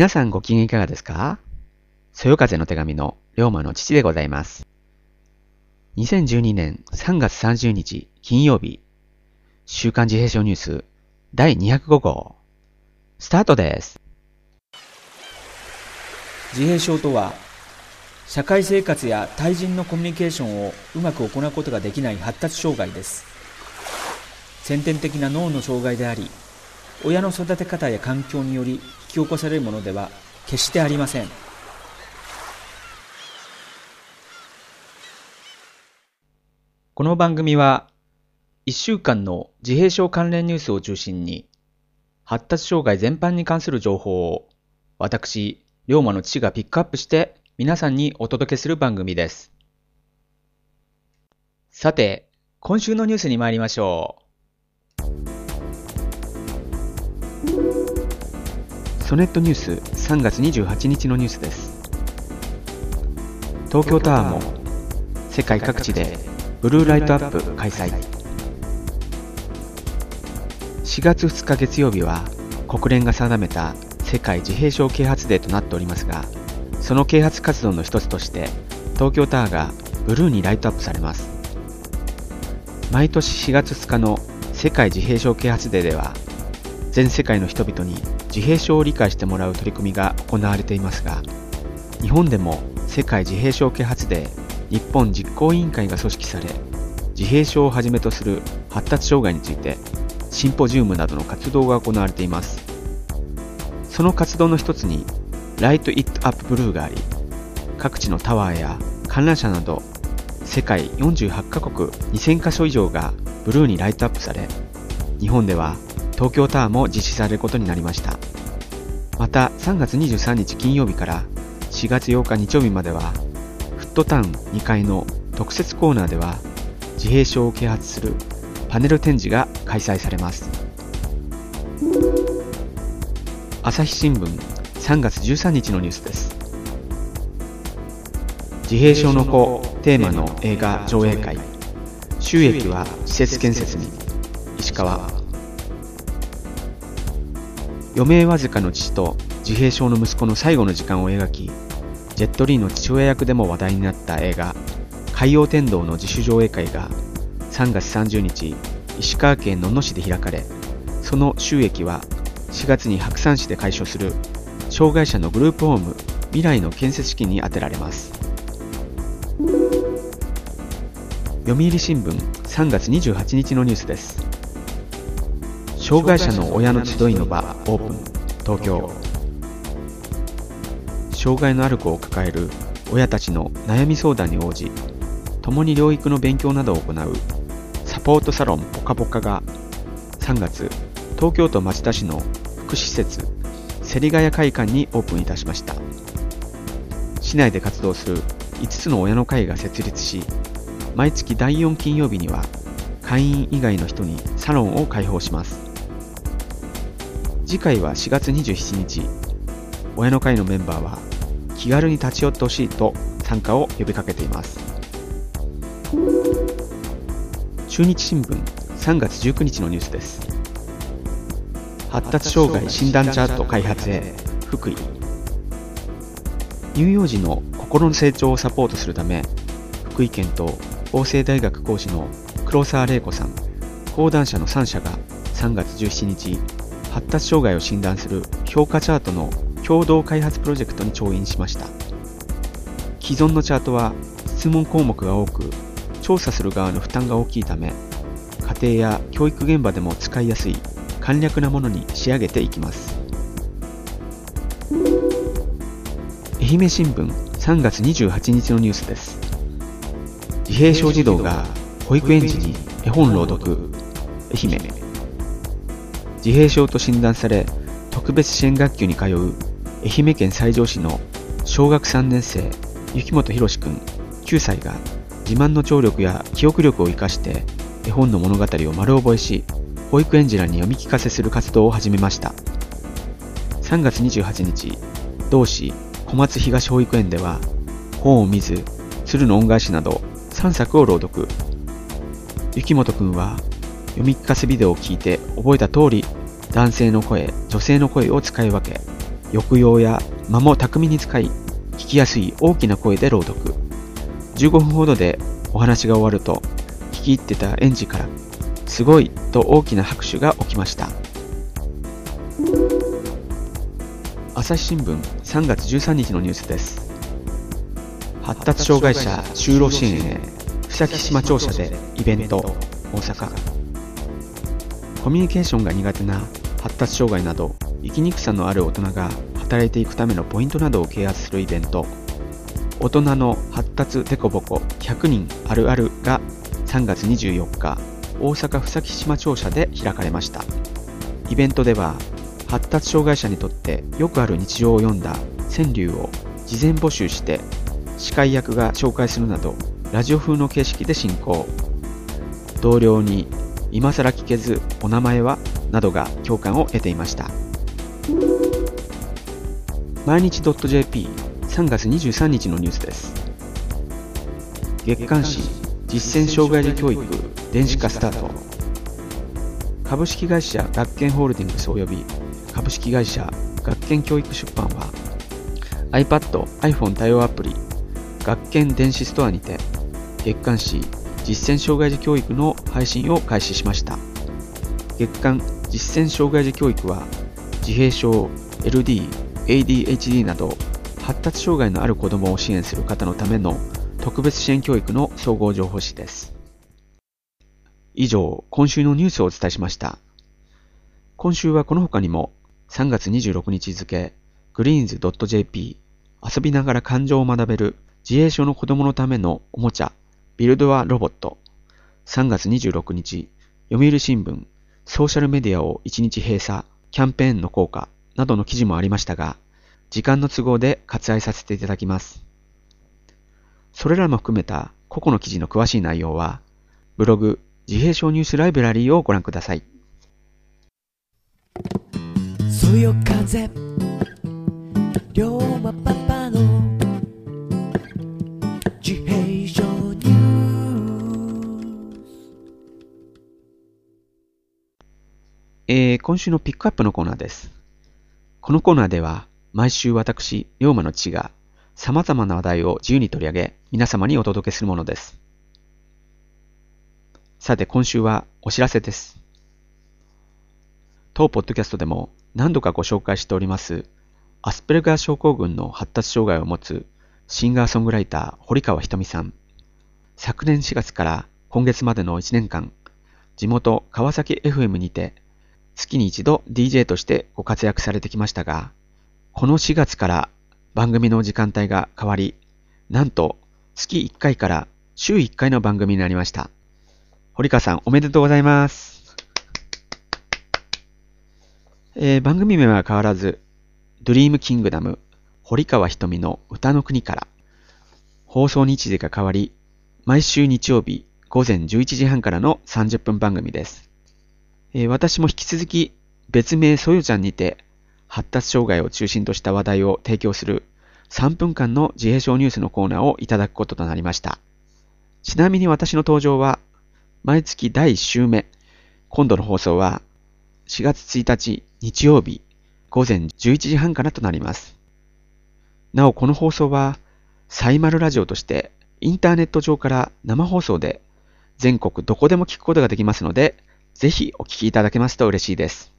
皆さんご機嫌いかがですか？そよ風の手紙の龍馬の父でございます。2012年3月30日金曜日、週刊自閉症ニュース第205号、スタートです。自閉症とは社会生活や対人のコミュニケーションをうまく行うことができない発達障害です先天的な脳の障害であり親の育て方や環境によりき起こされるものでは決してありませんこの番組は1週間の自閉症関連ニュースを中心に発達障害全般に関する情報を私龍馬の父がピックアップして皆さんにお届けする番組です。さて、今週のニュースに参りましょうソネットニュース3月28日のニュースです。東京タワーも世界各地でブルーライトアップ開催。4月2日月曜日は国連が定めた世界自閉症啓発デーとなっておりますが、その啓発活動の一つとして東京タワーがブルーにライトアップされます。毎年4月2日の世界自閉症啓発デーでは、全世界の人々に自閉症を理解してもらう取り組みが行われていますが、日本でも世界自閉症啓発デー日本実行委員会が組織され、自閉症をはじめとする発達障害についてシンポジウムなどの活動が行われています。その活動の一つに、ライト・イット・アップ・ブルーがあり、各地のタワーや観覧車など、世界48カ国2000カ所以上がブルーにライトアップされ、日本では東京タワーも実施されることになりました。また3月23日金曜日から4月8日日曜日までは、フットタウン2階の特設コーナーでは、自閉症を啓発するパネル展示が開催されます。朝日新聞3月13日のニュースです。自閉症の子テーマの映画上映会。収益は施設建設に。石川。余命わずかの父と自閉症の息子の最後の時間を描き、ジェットリーの父親役でも話題になった映画、海洋天道の自主上映会が3月30日、石川県野々市で開かれ、その収益は4月に白山市で開所する障害者のグループホーム未来の建設資金に充てられます。読売新聞3月28日のニュースです。障害者の親の集いの場オープン。東京。障害のある子を抱える親たちの悩み相談に応じ共に療育の勉強などを行うサポートサロンポカポカが3月東京都町田市の福祉施設芹ヶ谷会館にオープンいたしました。市内で活動する5つの親の会が設立し毎月第4金曜日には会員以外の人にサロンを開放します。次回は4月27日。親の会のメンバーは気軽に立ち寄ってほしいと参加を呼びかけています。中日新聞3月19日のニュースです。発達障害診断チャート開発へ福井。乳幼児の心の成長をサポートするため福井県と法政大学講師の黒沢玲子さん講談社の3社が3月17日発達障害を診断する評価チャートの共同開発プロジェクトに調印しました。既存のチャートは質問項目が多く調査する側の負担が大きいため家庭や教育現場でも使いやすい簡略なものに仕上げていきます。愛媛新聞3月28日のニュースです。自閉症児童が保育園児に絵本朗読。愛媛。自閉症と診断され特別支援学級に通う愛媛県西条市の小学3年生雪本博くん9歳が自慢の聴力や記憶力を生かして絵本の物語を丸覚えし保育園児らに読み聞かせする活動を始めました。3月28日同市小松東保育園では本を見ず鶴の恩返しなど3作を朗読。雪本くんは読み聞かせビデオを聞いて覚えた通り男性の声女性の声を使い分け抑揚や間も巧みに使い、聞きやすい大きな声で朗読。15分ほどでお話が終わると、聞き入ってた園児から、すごいと大きな拍手が起きました。朝日新聞3月13日のニュースです。発達障害者就労支援へ、草木島庁舎でイベント、大阪。コミュニケーションが苦手な発達障害など生きにくさのある大人が働いていくためのポイントなどを啓発するイベント。大人の発達デコボコ100人あるあるが3月24日大阪府崎島庁舎で開かれました。イベントでは発達障害者にとってよくある日常を読んだ川柳を事前募集して司会役が紹介するなどラジオ風の形式で進行。同僚に今更聞けずお名前はなどが共感を得ていました。毎日 .jp3 月23日のニュースです。月刊誌実践障害児教育電子化スタート。株式会社学研ホールディングス及び株式会社学研教育出版は iPad、iPhone 対応アプリ学研電子ストアにて月刊誌実践障害児教育の配信を開始しました月刊実践障害児教育は自閉症、LD、ADHD など発達障害のある子どもを支援する方のための特別支援教育の総合情報誌です。以上、今週のニュースをお伝えしました。今週はこの他にも3月26日付、greens.jp 遊びながら感情を学べる自閉症の子供のためのおもちゃビルドアロボット3月26日読売新聞ソーシャルメディアを1日閉鎖キャンペーンの効果などの記事もありましたが、時間の都合で割愛させていただきます。それらも含めた個々の記事の詳しい内容は、ブログ自閉症ニュースライブラリーをご覧ください。そよ風今週のピックアップのコーナーです。このコーナーでは、毎週私、龍馬の父が、様々な話題を自由に取り上げ、皆様にお届けするものです。さて、今週はお知らせです。当ポッドキャストでも何度かご紹介しております、アスペルガー症候群の発達障害を持つシンガーソングライター、堀川ひとみさん。昨年4月から今月までの1年間、地元川崎 FM にて月に一度 DJ としてご活躍されてきましたが、この4月から番組の時間帯が変わり、なんと月1回から週1回の番組になりました。堀川さんおめでとうございます。えー、番組名は変わらず、ドリームキングダム堀川瞳の歌の国から放送日時が変わり、毎週日曜日午前11時半からの30分番組です。えー、私も引き続き別名そよちゃんにて発達障害を中心とした話題を提供する3分間の自閉症ニュースのコーナーをいただくこととなりました。ちなみに私の登場は毎月第1週目、今度の放送は4月1日日曜日午前11時半からとなります。なおこの放送はサイマルラジオとしてインターネット上から生放送で全国どこでも聞くことができますので、ぜひお聞きいただけますと嬉しいです。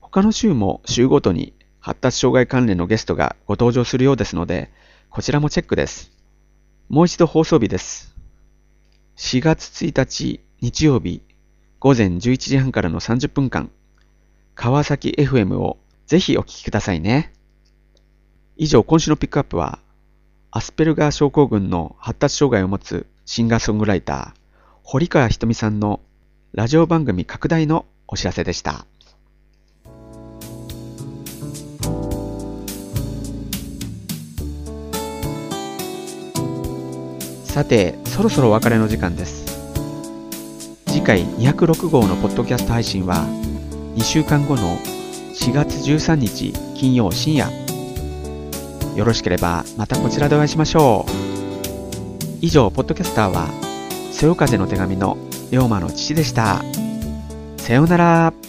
他の週も週ごとに発達障害関連のゲストがご登場するようですので、こちらもチェックです。もう一度放送日です。4月1日日曜日午前11時半からの30分間、川崎 FM をぜひお聞きくださいね。以上、今週のピックアップは、アスペルガー症候群の発達障害を持つシンガーソングライター、堀川ひとみさんのラジオ番組拡大のお知らせでした。さて、そろそろお別れの時間です。次回206号のポッドキャスト配信は、2週間後の4月13日金曜深夜。よろしければまたこちらでお会いしましょう。以上、ポッドキャスターは、そよ風の手紙の龍馬の父でした。さようなら。